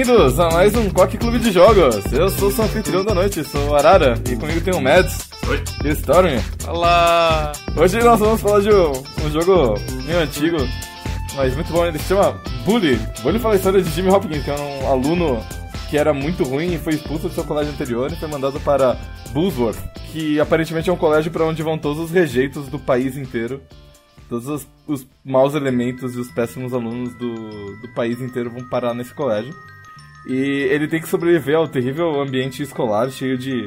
Bem-vindos a mais um Quack Clube de Jogos. Eu sou o anfitrião da noite, sou o Arara, e comigo tem o Mads. Oi. E o Storm. Olá! Hoje nós vamos falar de um, um jogo meio antigo, mas muito bom. Ele se chama Bully. Bully fala a história de Jimmy Hopkins, que é um aluno que era muito ruim e foi expulso do seu colégio anterior e foi mandado para Bullsworth, que aparentemente é um colégio para onde vão todos os rejeitos do país inteiro. Todos os, os maus elementos e os péssimos alunos do, do país inteiro vão parar nesse colégio. E ele tem que sobreviver ao terrível ambiente escolar cheio de,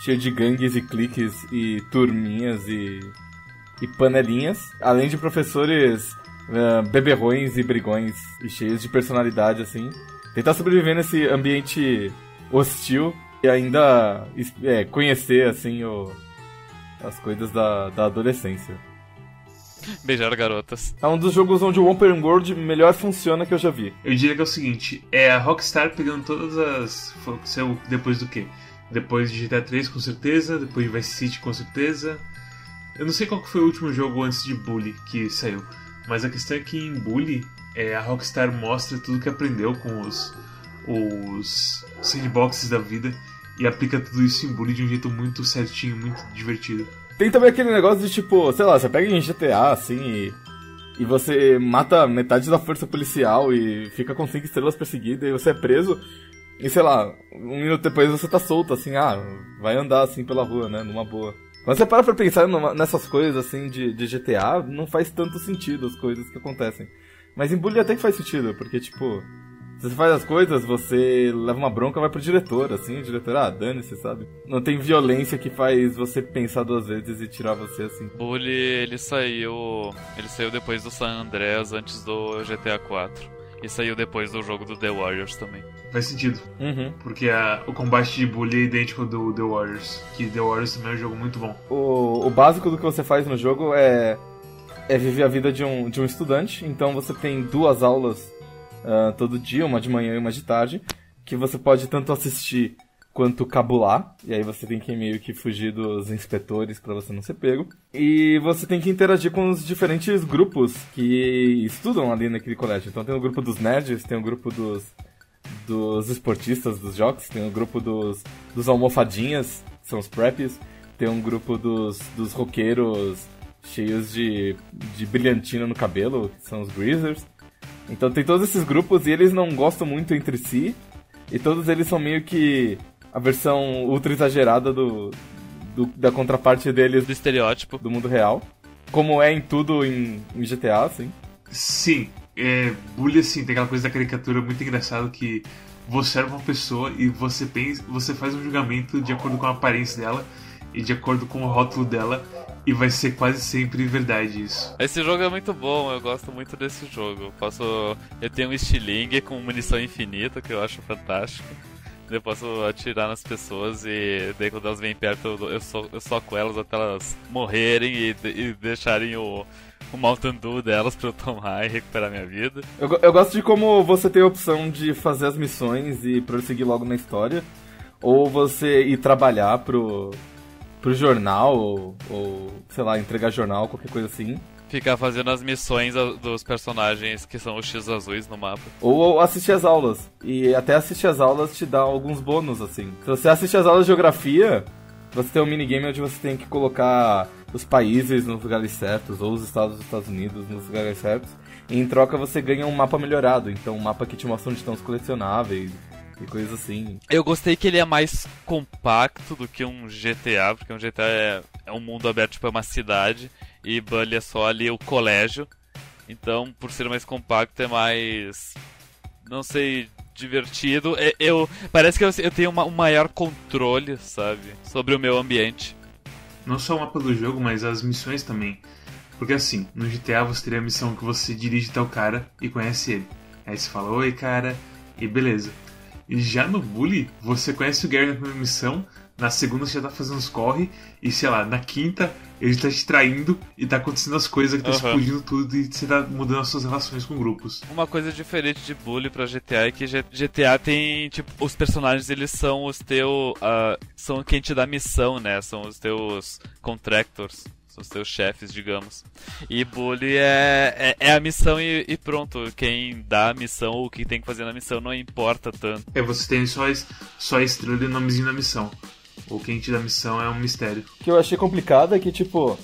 cheio de gangues e cliques e turminhas e, e panelinhas, além de professores uh, beberrões e brigões e cheios de personalidade, assim. Tentar sobreviver nesse ambiente hostil e ainda é, conhecer, assim, o, as coisas da, da adolescência. Beijar garotas. É um dos jogos onde o Open World melhor funciona que eu já vi. Eu diria que é o seguinte, é a Rockstar pegando todas as... Depois do quê? Depois de GTA 3 com certeza, depois de Vice City com certeza. Eu não sei qual foi o último jogo antes de Bully que saiu, mas a questão é que em Bully é, a Rockstar mostra tudo que aprendeu com os, os sandboxes da vida e aplica tudo isso em Bully de um jeito muito certinho, muito divertido. Tem também aquele negócio de tipo, sei lá, você pega em GTA assim e, e você mata metade da força policial e fica com cinco estrelas perseguido e você é preso. E sei lá, um minuto depois você tá solto, assim, ah, vai andar assim pela rua, né? Numa boa. Mas você para pra pensar numa, nessas coisas assim de, de GTA, não faz tanto sentido as coisas que acontecem. Mas em Bully até que faz sentido, porque tipo, você faz as coisas, você leva uma bronca, vai pro diretor, assim, o diretor, ah, dane-se, sabe? Não tem violência que faz você pensar duas vezes e tirar você assim. Bully, ele saiu. Ele saiu depois do San Andreas, antes do GTA 4. E saiu depois do jogo do The Warriors também. Faz sentido. Uhum. Porque a, o combate de Bully é idêntico do The Warriors. Que The Warriors também é um jogo muito bom. O, o básico do que você faz no jogo é, é viver a vida de um, de um estudante. Então você tem duas aulas uh, todo dia, uma de manhã e uma de tarde. Que você pode tanto assistir quanto cabular, e aí você tem que meio que fugir dos inspetores para você não ser pego. E você tem que interagir com os diferentes grupos que estudam ali naquele colégio. Então tem o grupo dos nerds, tem o grupo dos dos esportistas, dos jogos, tem o grupo dos, dos almofadinhas, são os preps, tem um grupo dos, dos roqueiros cheios de, de brilhantina no cabelo, que são os greasers. Então tem todos esses grupos e eles não gostam muito entre si, e todos eles são meio que a versão ultra exagerada do, do, da contraparte deles Do estereótipo. do mundo real. Como é em tudo em, em GTA, assim. Sim, é, Bully assim, tem aquela coisa da caricatura muito engraçada que você é uma pessoa e você pensa, você faz um julgamento de acordo com a aparência dela e de acordo com o rótulo dela e vai ser quase sempre verdade isso. Esse jogo é muito bom, eu gosto muito desse jogo. Eu posso. Eu tenho um estilingue com munição infinita que eu acho fantástico. Eu posso atirar nas pessoas e daí quando elas vêm perto eu, so, eu soco elas até elas morrerem e, e deixarem o, o Mountain Dew delas pra eu tomar e recuperar minha vida. Eu, eu gosto de como você tem a opção de fazer as missões e prosseguir logo na história, ou você ir trabalhar pro, pro jornal, ou, ou, sei lá, entregar jornal, qualquer coisa assim. Ficar fazendo as missões dos personagens que são os X azuis no mapa. Ou assistir as aulas. E até assistir as aulas te dá alguns bônus, assim. Se você assiste as aulas de geografia, você tem um minigame onde você tem que colocar os países nos lugares certos, ou os estados dos Estados Unidos nos lugares certos. E em troca você ganha um mapa melhorado. Então um mapa que te mostra onde estão os colecionáveis e coisas assim. Eu gostei que ele é mais compacto do que um GTA, porque um GTA é, é um mundo aberto, tipo, é uma cidade, e Bully é só ali o colégio. Então, por ser mais compacto, é mais. Não sei, divertido. É- Eu, parece que eu, eu tenho uma- um maior controle, sabe? Sobre o meu ambiente. Não só o mapa do jogo, mas as missões também. Porque assim, no GTA você teria a missão que você dirige até o cara e conhece ele. Aí você fala, oi cara, e beleza. E já no Bully, você conhece o Gary na primeira missão, na segunda você já tá fazendo os corre, e sei lá, na quinta ele tá te traindo e tá acontecendo as coisas que tá Aham. explodindo tudo e você tá mudando as suas relações com grupos. Uma coisa diferente de Bully pra GTA é que GTA tem, tipo, os personagens eles são os teus. são quem te dá missão, né? São os teus contractors. São os teus chefes, digamos. E bully é, é, é a missão e, e, pronto. Quem dá a missão ou o que tem que fazer na missão não importa tanto. É, você tem só, só a estrela e o nomezinho na missão. Ou quem te dá a missão é um mistério. O que eu achei complicado é que, tipo,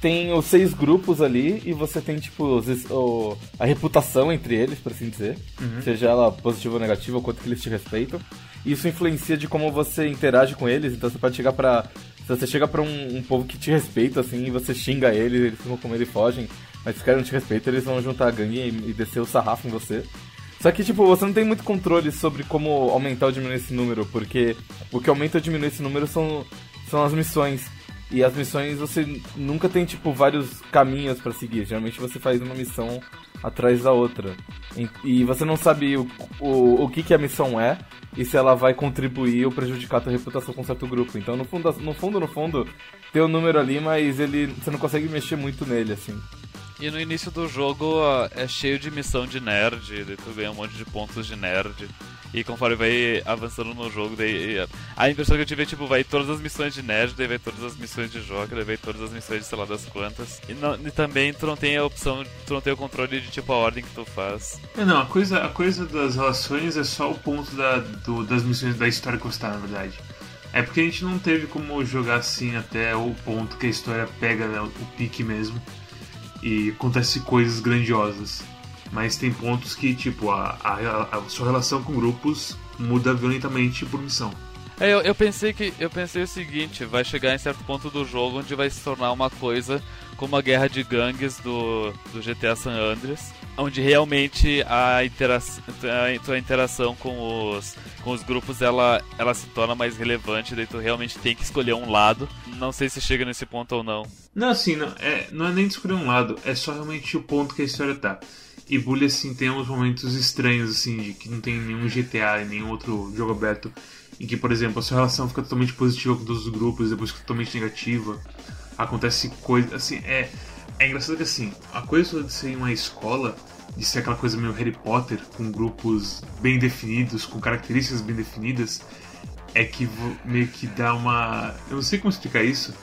tem os seis grupos ali e você tem, tipo, os, o, a reputação entre eles, por assim dizer. Uhum. Seja ela positiva ou negativa, o quanto que eles te respeitam. Isso influencia de como você interage com eles, então você pode chegar pra se você chega pra um, um, povo que te respeita, assim, e você xinga eles, eles ficam com medo e fogem, mas se os caras não te respeitam, eles vão juntar a gangue e, e descer o sarrafo em você. Só que, tipo, você não tem muito controle sobre como aumentar ou diminuir esse número, porque o que aumenta ou diminui esse número são, são as missões. E as missões você nunca tem, tipo, vários caminhos para seguir. Geralmente você faz uma missão atrás da outra. E, você não sabe o, o, o que, que a missão é e se ela vai contribuir ou prejudicar a tua reputação com certo grupo. Então, no fundo, no fundo, no fundo, tem o um número ali, mas ele você não consegue mexer muito nele, assim. E no início do jogo é cheio de missão de nerd, tu ganha um monte de pontos de nerd. E conforme vai avançando no jogo, daí a impressão que eu tive é tipo, vai todas as missões de nerd, daí vai todas as missões de jogo, daí vai todas as missões de sei lá das quantas. E, não, e também tu não tem a opção, tu não tem o controle de tipo a ordem que tu faz. É, não, a coisa, a coisa das relações é só o ponto da, do, das missões da história tá, na verdade. É porque a gente não teve como jogar assim até o ponto que a história pega né, o pique mesmo e acontece coisas grandiosas. Mas tem pontos que, tipo, a, a, a sua relação com grupos muda violentamente por missão. É, eu, eu, pensei que eu pensei o seguinte, vai chegar em certo ponto do jogo onde vai se tornar uma coisa como a guerra de gangues do, do GTA San Andreas, onde realmente a, intera a tua interação com os, com os grupos ela, ela se torna mais relevante, daí tu realmente tem que escolher um lado. Não sei se chega nesse ponto ou não. Não, assim, não é, não é nem de escolher um lado, é só realmente o ponto que a história tá. E Bully, assim, tem uns momentos estranhos, assim, de que não tem nenhum GTA e nenhum outro jogo aberto em que, por exemplo, a sua relação fica totalmente positiva com todos os grupos, depois fica totalmente negativa. Acontece coisa, assim, é, é engraçado que, assim, a coisa de ser uma escola, de ser aquela coisa meio Harry Potter, com grupos bem definidos, com características bem definidas, é que meio que dá uma. Eu não sei como explicar isso,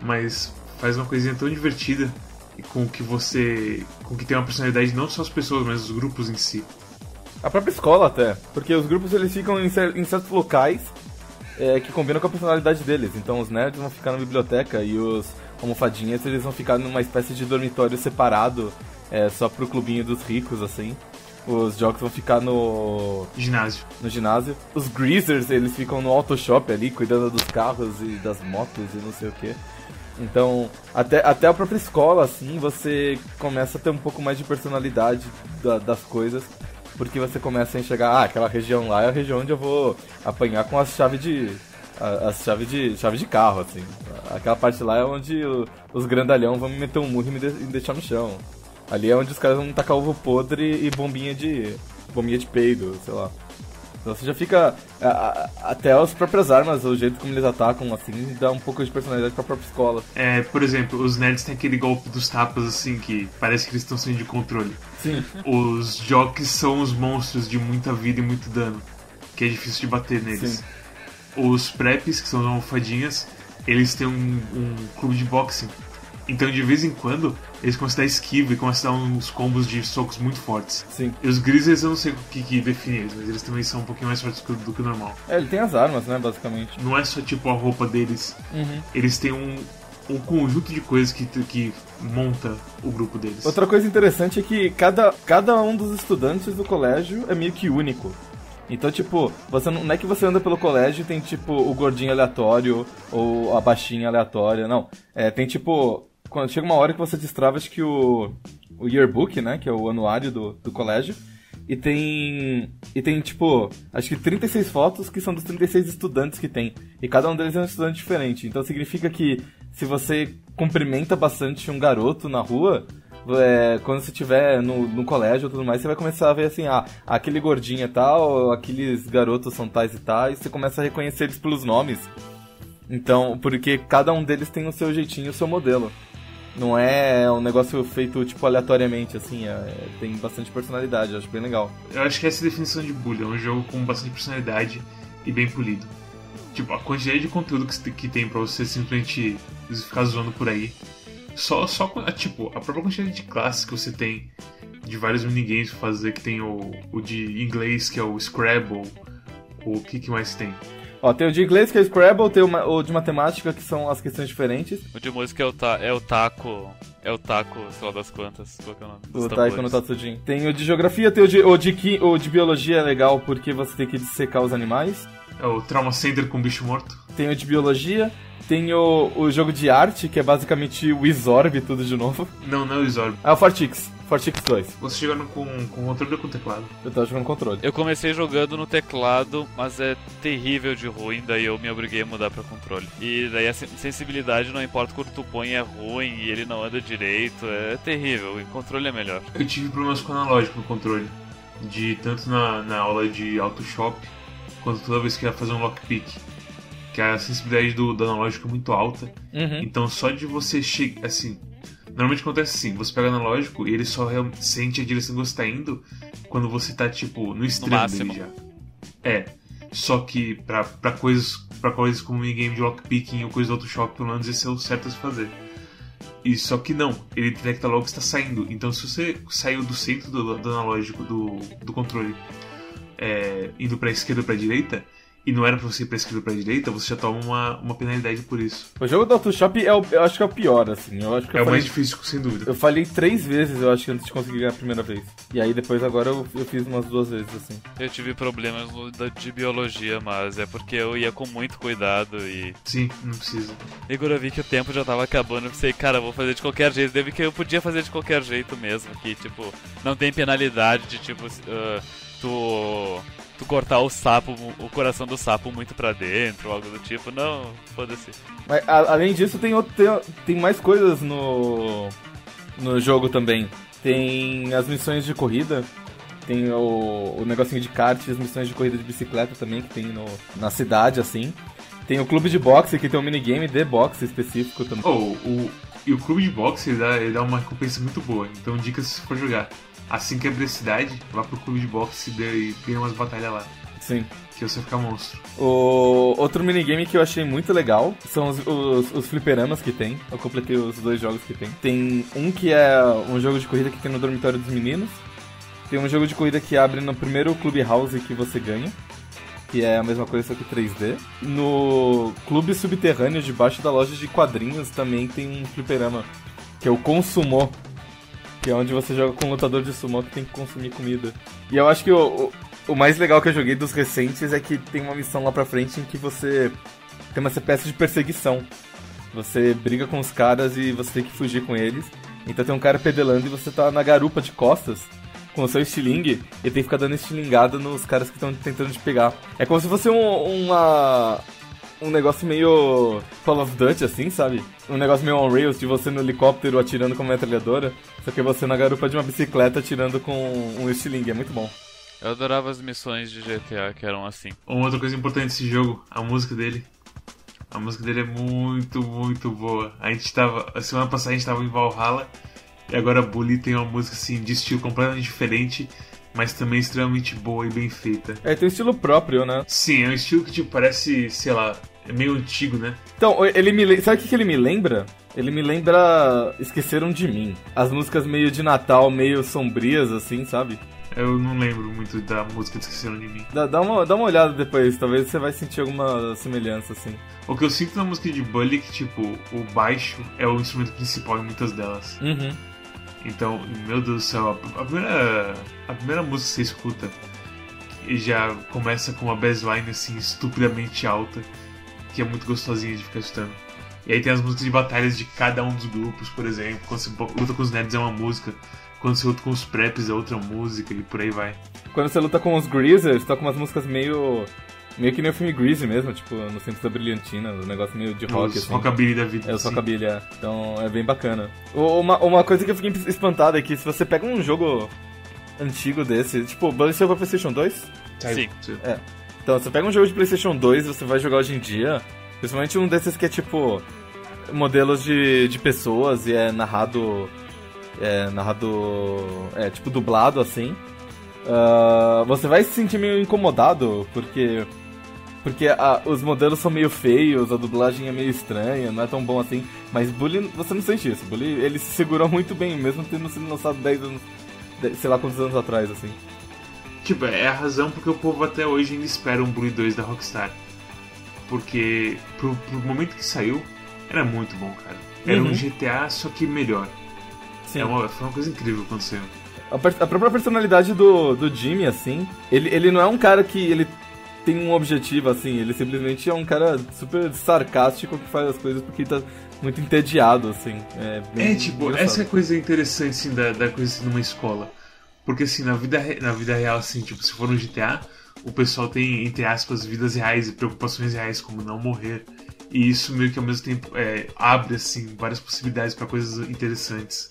mas faz uma coisinha tão divertida com que você. com que tem uma personalidade não só as pessoas, mas os grupos em si. A própria escola até, porque os grupos eles ficam em, em certos locais é, que combinam com a personalidade deles. Então os nerds vão ficar na biblioteca e os almofadinhas eles vão ficar numa espécie de dormitório separado é, só pro clubinho dos ricos, assim. Os jogos vão ficar no. Ginásio. No ginásio. Os greasers, eles ficam no auto shop ali, cuidando dos carros e das motos e não sei o que. Então, até, até a própria escola, assim, você começa a ter um pouco mais de personalidade da, das coisas, porque você começa a enxergar, ah, aquela região lá é a região onde eu vou apanhar com as chaves de. as chaves de. chave de carro, assim. Aquela parte lá é onde o, os grandalhão vão me meter um murro e me, de, deixar no chão. Ali é onde os caras vão tacar ovo podre e bombinha de. bombinha de peido, sei lá. Então você já fica. A, a, até as próprias armas, o jeito como eles atacam, assim, dá um pouco de personalidade pra própria escola. É, por exemplo, os nerds têm aquele golpe dos tapas, assim, que parece que eles estão saindo de controle. Sim. Os jocks são os monstros de muita vida e muito dano, que é difícil de bater neles. Sim. Os preps, que são as almofadinhas, eles têm um, um clube de boxing então, de vez em quando, eles começam a dar esquiva e começam a dar uns combos de socos muito fortes. Sim. E os grises eu não sei o que, que define eles, mas eles também são um pouquinho mais fortes do que o normal. É, ele tem as armas, né, basicamente. Não é só tipo a roupa deles. Uhum. Eles têm um, um conjunto de coisas que, que monta o grupo deles. Outra coisa interessante é que cada, cada um dos estudantes do colégio é meio que único. Então, tipo, você não, não, é que você anda pelo colégio e tem, tipo, o gordinho aleatório ou a baixinha aleatória, não. É, tem, tipo, quando chega uma hora que você destrava, acho que o, o yearbook, né? Que é o anuário do, do colégio. E tem. E tem, tipo, acho que 36 fotos que são dos 36 estudantes que tem. E cada um deles é um estudante diferente. Então significa que se você cumprimenta bastante um garoto na rua, é, quando você estiver no, no colégio ou tudo mais, você vai começar a ver assim, ah, aquele gordinho é tal, aqueles garotos são tais e tais, você começa a reconhecer eles pelos nomes. Então, porque cada um deles tem o seu jeitinho, o seu modelo. Não é um negócio feito, tipo, aleatoriamente, assim, é, tem bastante personalidade, eu acho bem legal. Eu acho que essa é a definição de Bully, é um jogo com bastante personalidade e bem polido. Tipo, a quantidade de conteúdo que, que tem pra você simplesmente ficar zoando por aí Só, só tipo, a própria quantidade de classes que você tem de vários minigames pra fazer, que tem o, o de inglês, que é o Scrabble, o que, que mais tem? Ó, tem o de inglês, que é o Scrabble, tem o, ma- o de matemática, que são as questões diferentes. O de música é o, ta é o taco. É o taco, sei lá das quantas. Qual é o nome? Dos O Taiko no. Tatsujin. Tem o de geografia, tem o de, o de, qui- o de biologia é legal porque você tem que dissecar os animais. É o Trauma Center com bicho morto. Tem o de biologia. Tem o, o jogo de arte, que é basicamente o Isorb tudo de novo. Não, não é o Zorb. Ah, o Fortix. Fortix 2. Você jogaram com, com controle ou com teclado? Eu tava jogando controle. Eu comecei jogando no teclado, mas é terrível de ruim, daí eu me obriguei a mudar pra controle. E daí a sen- sensibilidade, não importa quanto tu põe, é ruim e ele não anda direito, é terrível. O controle é melhor. Eu tive problemas com o analógico no controle. De tanto na, na aula de Autoshop, quanto toda vez que ia fazer um lockpick. Que a sensibilidade do, do analógico é muito alta. Uhum. Então só de você chegar. Assim. Normalmente acontece assim: você pega o analógico e ele só sente a direção que você tá indo quando você tá, tipo, no extremo máximo. dele já. É. Só que pra, pra coisas. para coisas como minigame de lockpicking ou coisa do Autoshop, pelo menos esse é o certo a se fazer. E só que não, ele detecta logo que está saindo. Então se você saiu do centro do, do analógico do, do controle é, indo pra esquerda ou pra direita, e não era pra você ir pra esquerda ou pra direita, você já toma uma, uma penalidade por isso. O jogo do Autoshop é o, eu acho que é o pior, assim. Eu acho que É eu o mais falei, difícil, sem dúvida. eu falei três vezes, eu acho, antes de conseguir ganhar a primeira vez. E aí depois agora eu, eu fiz umas duas vezes, assim. Eu tive problemas de biologia, mas é porque eu ia com muito cuidado e. Sim, não precisa. E quando eu vi que o tempo já tava acabando, eu pensei, cara, eu vou fazer de qualquer jeito. Deve que eu podia fazer de qualquer jeito mesmo, que tipo, não tem penalidade de tipo, ah, tu. Tu cortar o sapo, o coração do sapo muito pra dentro, algo do tipo. Não, foda-se. Mas a- além disso, tem, outro, tem, tem mais coisas no, no jogo também. Tem as missões de corrida, tem o, o negocinho de kart, as missões de corrida de bicicleta também, que tem no, na cidade, assim. Tem o clube de boxe, que tem um minigame de boxe específico também. Oh, o, e o clube de boxe ele dá, ele dá uma recompensa muito boa. Então, dicas se for jogar. Assim que abrir a cidade, vá pro clube de boxe e ganha umas batalhas lá. Sim. Que você vai ficar monstro. O outro minigame que eu achei muito legal são os, os, os fliperamas que tem. Eu completei os dois jogos que tem. Tem um que é um jogo de corrida que tem no dormitório dos meninos. Tem um jogo de corrida que abre no primeiro Clubhouse que você ganha. Que é a mesma coisa, só que 3D. No clube subterrâneo, debaixo da loja de quadrinhos, também tem um fliperama. Que é o Consumô. Que é onde você joga com um lutador de sumô que tem que consumir comida. E eu acho que o, o, o mais legal que eu joguei dos recentes é que tem uma missão lá pra frente em que você tem uma espécie de perseguição. Você briga com os caras e você tem que fugir com eles. Então tem um cara pedelando e você tá na garupa de costas com o seu estilingue e tem que ficar dando estilingada nos caras que estão tentando te pegar. É como se fosse um, uma. Um negócio meio Call of Duty, assim, sabe? Um negócio meio on-rails de você no helicóptero atirando com uma metralhadora, só que você na garupa de uma bicicleta atirando com um estilingue. É muito bom. Eu adorava as missões de GTA que eram assim. Uma outra coisa importante desse jogo, a música dele. A música dele é muito, muito boa. A gente tava. A semana passada a gente tava em Valhalla. E agora a Bully tem uma música assim de estilo completamente diferente, mas também extremamente boa e bem feita. É, tem um estilo próprio, né? Sim, é um estilo que tipo parece, sei lá, é meio antigo, né? Então, ele me sabe o que, ele me lembra? Ele me lembra Esqueceram de Mim. As músicas meio de Natal, meio sombrias, assim, sabe? Eu não lembro muito da música de Esqueceram de Mim. Dá, dá uma, dá uma olhada depois, talvez você vai sentir alguma semelhança, assim. O que eu sinto na música de Bully é que, tipo, o baixo é o instrumento principal em muitas delas. Uhum. Então, meu Deus do céu, a, primeira, a primeira música que você escuta já começa com uma bassline assim estupidamente alta, que é muito gostosinha de ficar escutando. E aí tem as músicas de batalhas de cada um dos grupos, por exemplo. Quando você luta com os nerds é uma música, quando você luta com os preps é outra música e por aí vai. Quando você luta com os Greasers, toca umas músicas meio. meio que nem o filme Greasy mesmo, tipo, no centro da brilhantina, um negócio meio de rock, os assim. rockabilly da vida. É o assim. Rockabilly, é. Então é bem bacana. Uma, uma coisa que eu fiquei espantado é que se você pega um jogo antigo desse, tipo, Bully saiu pra PlayStation 2? Sim. Então, você pega um jogo de PlayStation 2 você vai jogar hoje em dia, principalmente um desses que é tipo modelos de, de pessoas e é narrado. É narrado. É tipo dublado assim. ah, você vai se sentir meio incomodado, porque Porque a- os modelos são meio feios, a dublagem é meio estranha, não é tão bom assim. Mas Bully, você não sente isso. Bully, ele se segurou muito bem, mesmo tendo sido lançado 10 anos, sei lá quantos anos atrás, assim. Tipo, é a razão porque o povo até hoje ainda espera um Bully 2 da Rockstar. Porque pro, pro momento que saiu, era muito bom, cara. Era Uhum. um GTA, só que melhor. Sim. É uma, foi uma coisa incrível quando saiu. A, a própria personalidade do, do Jimmy, assim, ele, ele não é um cara que ele tem um objetivo, assim, ele simplesmente é um cara super sarcástico que faz as coisas porque ele tá muito entediado, assim. É, bem É, tipo, engraçado. essa é a coisa interessante, assim, da, da coisa numa escola. Porque, assim, na vida, na vida real, assim, tipo, se for no GTA, o pessoal tem, entre aspas, vidas reais e preocupações reais, como não morrer. E isso meio que ao mesmo tempo é, abre, assim, várias possibilidades pra coisas interessantes.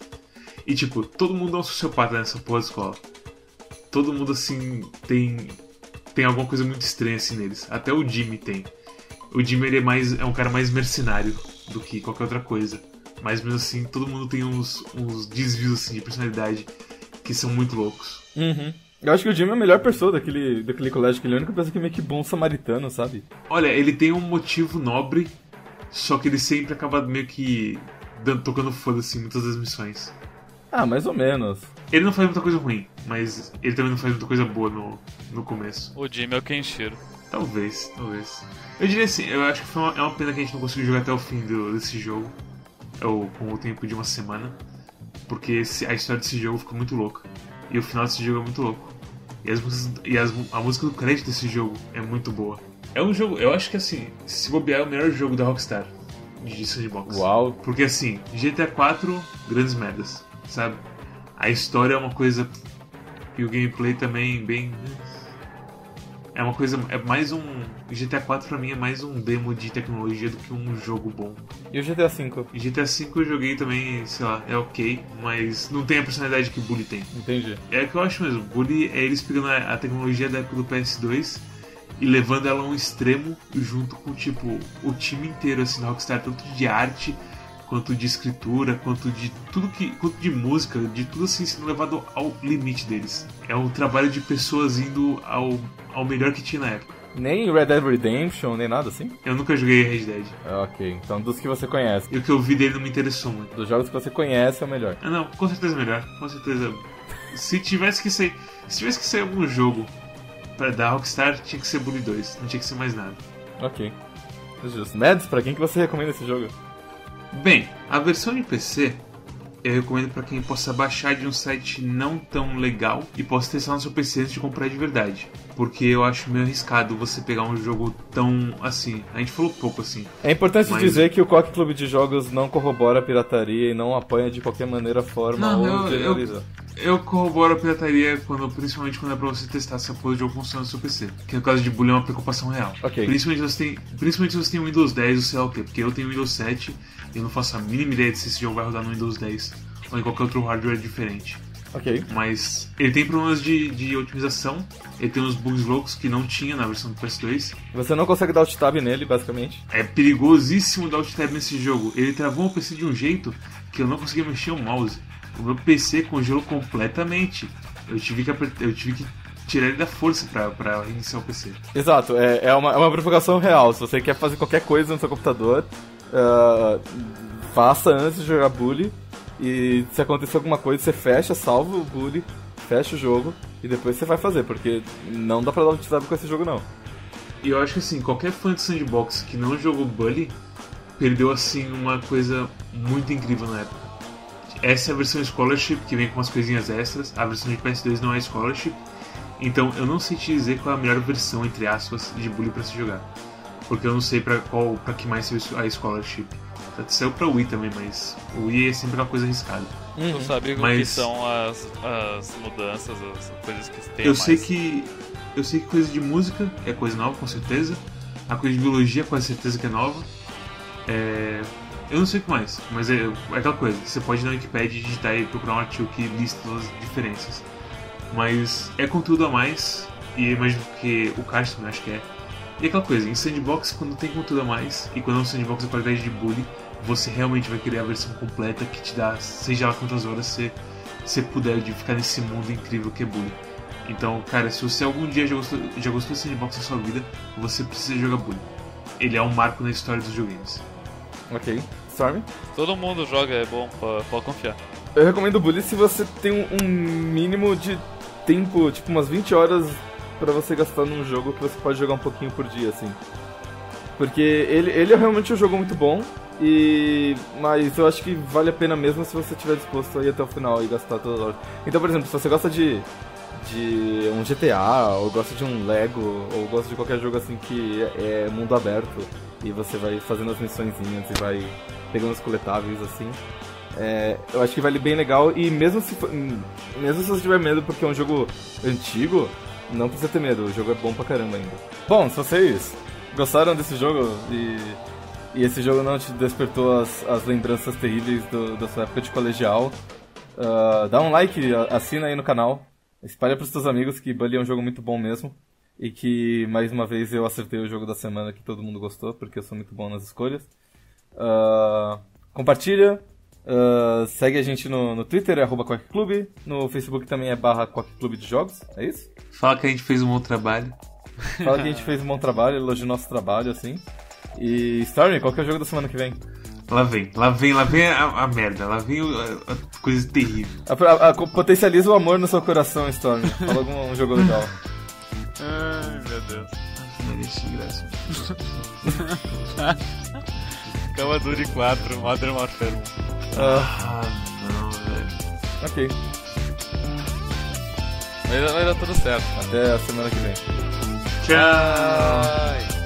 E, tipo, todo mundo é um sociopata nessa porra de escola. Todo mundo, assim, tem, tem alguma coisa muito estranha, assim, neles. Até o Jimmy tem. O Jimmy, ele é, mais, é um cara mais mercenário do que qualquer outra coisa. Mas mesmo assim, todo mundo tem uns, uns desvios assim, de personalidade que são muito loucos. Uhum. Eu acho que o Jimmy é a melhor pessoa daquele, daquele colégio, que ele é a única pessoa que é meio que bom samaritano, sabe? Olha, ele tem um motivo nobre, só que ele sempre acaba meio que dando, tocando foda-se em muitas das missões. Ah, mais ou menos. Ele não faz muita coisa ruim, mas ele também não faz muita coisa boa no, no começo. O Jimmy é o Kenshiro. Talvez, talvez. Eu diria assim, eu acho que foi uma, é uma pena que a gente não conseguiu jogar até o fim do- desse jogo, ou com o tempo de uma semana, porque esse- a história desse jogo ficou muito louca. E o final desse jogo é muito louco. E, as, músicas- e as- a música do crédito desse jogo é muito boa. É um jogo, eu acho que assim, se bobear é o melhor jogo da Rockstar de sandbox. Uau. Porque assim, GTA 4, grandes merdas, sabe? A história é uma coisa. E o gameplay também bem. É uma coisa. É mais um. GTA 4 pra mim é mais um demo de tecnologia do que um jogo bom. E o GTA V? E GTA 5 eu joguei também, sei lá, é ok, mas não tem a personalidade que o Bully tem. Entendi. É o que eu acho mesmo. Bully é eles pegando a, a tecnologia da época do PS2 e levando ela a um extremo junto com, tipo, o time inteiro, assim, da Rockstar, tanto de arte, quanto de escritura, quanto de tudo que. quanto de música, de tudo assim sendo levado ao limite deles. É um trabalho de pessoas indo ao, ao melhor que tinha na época. Nem Red Dead Redemption, nem nada assim? Eu nunca joguei Red Dead. Ah, Ok, então dos que você conhece. E o que eu vi dele não me interessou muito. Dos jogos que você conhece é o melhor. Ah, não, com certeza melhor. Com certeza. Se tivesse que sair. Se tivesse que sair algum jogo pra dar Rockstar, tinha que ser Bully 2. Não tinha que ser mais nada. Ok. Justo. Mads, pra quem que você recomenda esse jogo? Bem, a versão de PC eu recomendo pra quem possa baixar de um site não tão legal e possa testar no seu PC antes de comprar de verdade. Porque eu acho meio arriscado você pegar um jogo tão assim. A gente falou pouco assim. É importante Mas- dizer que o Coque Clube de Jogos não corrobora a pirataria e não apoia de qualquer maneira, forma Não, ou eu- generaliza. Eu corroboro a pirataria quando, principalmente quando é pra você testar se a porra do jogo funciona no seu PC. Que no caso de bullying é uma preocupação real. Ok. Principalmente se você tem, principalmente se você tem Windows 10 ou sei lá o quê. Porque eu tenho Windows 7 e eu não faço a mínima ideia de se esse jogo vai rodar no Windows 10 ou em qualquer outro hardware diferente. Ok. Mas ele tem problemas de, de otimização, ele tem uns bugs loucos que não tinha na versão do PS2. Você não consegue dar alt tab nele, basicamente. É perigosíssimo dar alt tab nesse jogo. Ele travou o PC de um jeito que eu não conseguia mexer o mouse. O meu PC congelou completamente. Eu tive que, apertar, eu tive que tirar ele da força pra, pra reiniciar o PC. Exato, é, é, uma, é uma provocação real. Se você quer fazer qualquer coisa no seu computador, ah, faça antes de jogar Bully. E se acontecer alguma coisa, você fecha, salva o Bully, fecha o jogo e depois você vai fazer, porque não dá pra dar tab com esse jogo não. E eu acho que assim, qualquer fã de sandbox que não jogou Bully perdeu assim uma coisa muito incrível na época. Essa é a versão Scholarship, que vem com umas coisinhas extras. A versão de PS2 não é Scholarship. Então eu não sei te dizer qual é a melhor versão, entre aspas, de Bully pra se jogar. Porque eu não sei pra qual pra que mais saiu a Scholarship. Saiu pra Wii também, mas o Wii é sempre uma coisa arriscada. Tu sabe o que Mas- são as, as mudanças, as coisas que tem Eu mais. sei que. Eu sei que coisa de música é coisa nova, com certeza. A coisa de biologia, com certeza que é nova. É, Eu não sei o que mais, mas é, é aquela coisa. Você pode ir na Wikipedia digitar e procurar um artigo que lista todas as diferenças. Mas é conteúdo a mais, e eu imagino que o cast também acho que é. E é aquela coisa, em sandbox, quando tem conteúdo a mais, e quando é um sandbox de qualidade de bully, você realmente vai querer a versão completa que te dá, seja lá quantas horas você, você puder, de ficar nesse mundo incrível que é bully. Então, cara, se você algum dia já gostou, já gostou de sandbox na sua vida, você precisa jogar Bully. Ele é um marco na história dos videogames. Ok. Storm? Todo mundo joga, é bom, pode, confiar. Eu recomendo o Bully se você tem um, mínimo de tempo, tipo umas 20 horas pra você gastar num jogo que você pode jogar um pouquinho por dia, assim. Porque ele, ele é realmente um jogo muito bom, e mas eu acho que vale a pena mesmo se você estiver disposto a ir até o final e gastar todas as horas. Então, por exemplo, se você gosta de, de um GTA, ou gosta de um Lego, ou gosta de qualquer jogo assim que é, é mundo aberto, e você vai fazendo as missõezinhas e vai pegando os coletáveis assim. É, eu acho que vale bem legal e mesmo se mesmo se você tiver medo porque é um jogo antigo, não precisa ter medo, o jogo é bom pra caramba ainda. Bom, se vocês gostaram desse jogo e, e esse jogo não te despertou as, as lembranças terríveis do- da sua época de colegial, ah, dá um like, assina aí no canal, espalha pros seus amigos que Bully é um jogo muito bom mesmo. E que mais uma vez eu acertei o jogo da semana que todo mundo gostou, porque eu sou muito bom nas escolhas. Ah, compartilha, ah, segue a gente no, no Twitter, é arroba Quack Clube, no Facebook também é barra Quack Clube de Jogos, é isso? Fala que a gente fez um bom trabalho. Fala que a gente fez um bom trabalho, elogia o nosso trabalho, assim. E Stormy, qual que é o jogo da semana que vem? Lá vem, lá vem, lá vem a, a merda, lá vem o- a, a coisa terrível. A- a- a- potencializa o amor no seu coração, Stormy. Fala algum um jogo legal. Ai, meu Deus. Merece graça. Cama Dure 4, Modern Warfare 1. Ah, não, velho. ok, Mas vai dar tudo certo. até a semana que vem. Tchau. Ai.